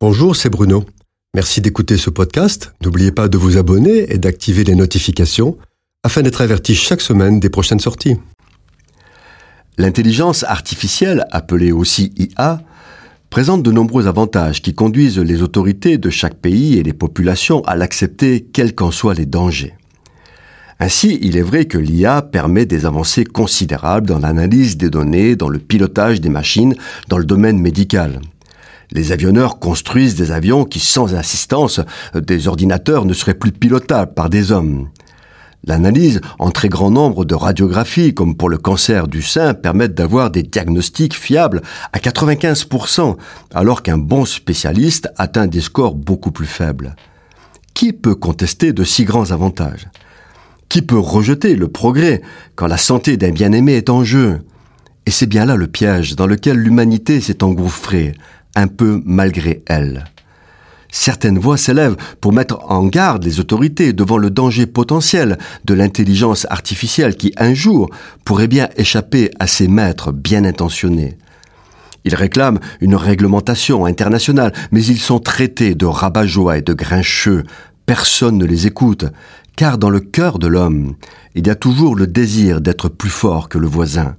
Bonjour, c'est Bruno. Merci d'écouter ce podcast. N'oubliez pas de vous abonner et d'activer les notifications afin d'être averti chaque semaine des prochaines sorties. L'intelligence artificielle, appelée aussi IA, présente de nombreux avantages qui conduisent les autorités de chaque pays et les populations à l'accepter quels qu'en soient les dangers. Ainsi, il est vrai que l'IA permet des avancées considérables dans l'analyse des données, dans le pilotage des machines, dans le domaine médical. Les avionneurs construisent des avions qui, sans assistance des ordinateurs, ne seraient plus pilotables par des hommes. L'analyse en très grand nombre de radiographies, comme pour le cancer du sein, permettent d'avoir des diagnostics fiables à 95%, alors qu'un bon spécialiste atteint des scores beaucoup plus faibles. Qui peut contester de si grands avantages? Qui peut rejeter le progrès quand la santé d'un bien-aimé est en jeu? Et c'est bien là le piège dans lequel l'humanité s'est engouffrée, un peu malgré elle. Certaines voix s'élèvent pour mettre en garde les autorités devant le danger potentiel de l'intelligence artificielle qui, un jour, pourrait bien échapper à ses maîtres bien intentionnés. Ils réclament une réglementation internationale, mais ils sont traités de rabat et de grincheux. Personne ne les écoute, car dans le cœur de l'homme, il y a toujours le désir d'être plus fort que le voisin.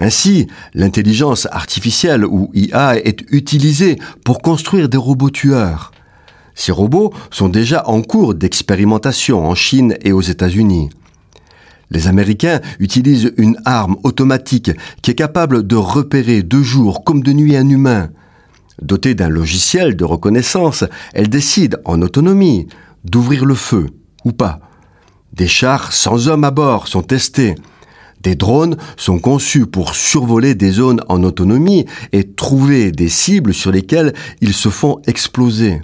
Ainsi, l'intelligence artificielle ou IA est utilisée pour construire des robots tueurs. Ces robots sont déjà en cours d'expérimentation en Chine et aux États-Unis. Les Américains utilisent une arme automatique qui est capable de repérer de jour comme de nuit un humain. Dotée d'un logiciel de reconnaissance, elle décide en autonomie d'ouvrir le feu ou pas. Des chars sans hommes à bord sont testés. Des drones sont conçus pour survoler des zones en autonomie et trouver des cibles sur lesquelles ils se font exploser.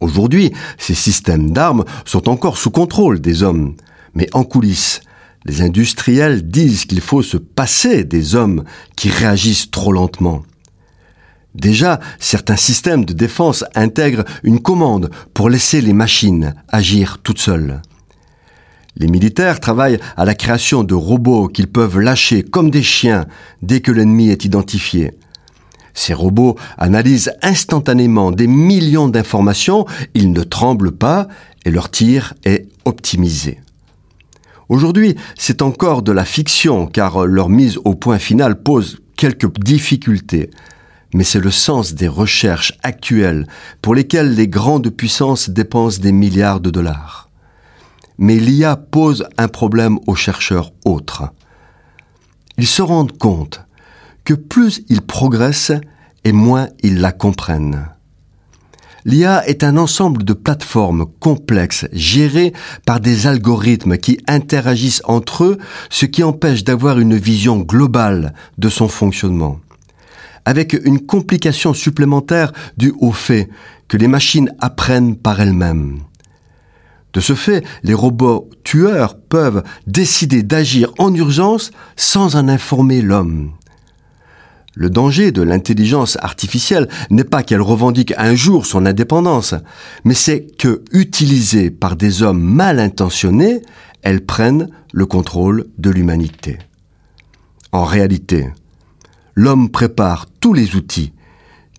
Aujourd'hui, ces systèmes d'armes sont encore sous contrôle des hommes, mais en coulisses, les industriels disent qu'il faut se passer des hommes qui réagissent trop lentement. Déjà, certains systèmes de défense intègrent une commande pour laisser les machines agir toutes seules. Les militaires travaillent à la création de robots qu'ils peuvent lâcher comme des chiens dès que l'ennemi est identifié. Ces robots analysent instantanément des millions d'informations, ils ne tremblent pas et leur tir est optimisé. Aujourd'hui, c'est encore de la fiction car leur mise au point final pose quelques difficultés. Mais c'est le sens des recherches actuelles pour lesquelles les grandes puissances dépensent des milliards de dollars mais l'IA pose un problème aux chercheurs autres. Ils se rendent compte que plus ils progressent et moins ils la comprennent. L'IA est un ensemble de plateformes complexes gérées par des algorithmes qui interagissent entre eux, ce qui empêche d'avoir une vision globale de son fonctionnement. Avec une complication supplémentaire due au fait que les machines apprennent par elles-mêmes. De ce fait, les robots tueurs peuvent décider d'agir en urgence sans en informer l'homme. Le danger de l'intelligence artificielle n'est pas qu'elle revendique un jour son indépendance, mais c'est que, utilisée par des hommes mal intentionnés, elle prenne le contrôle de l'humanité. En réalité, l'homme prépare tous les outils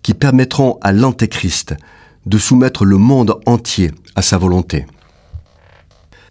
qui permettront à l'Antéchrist de soumettre le monde entier à sa volonté.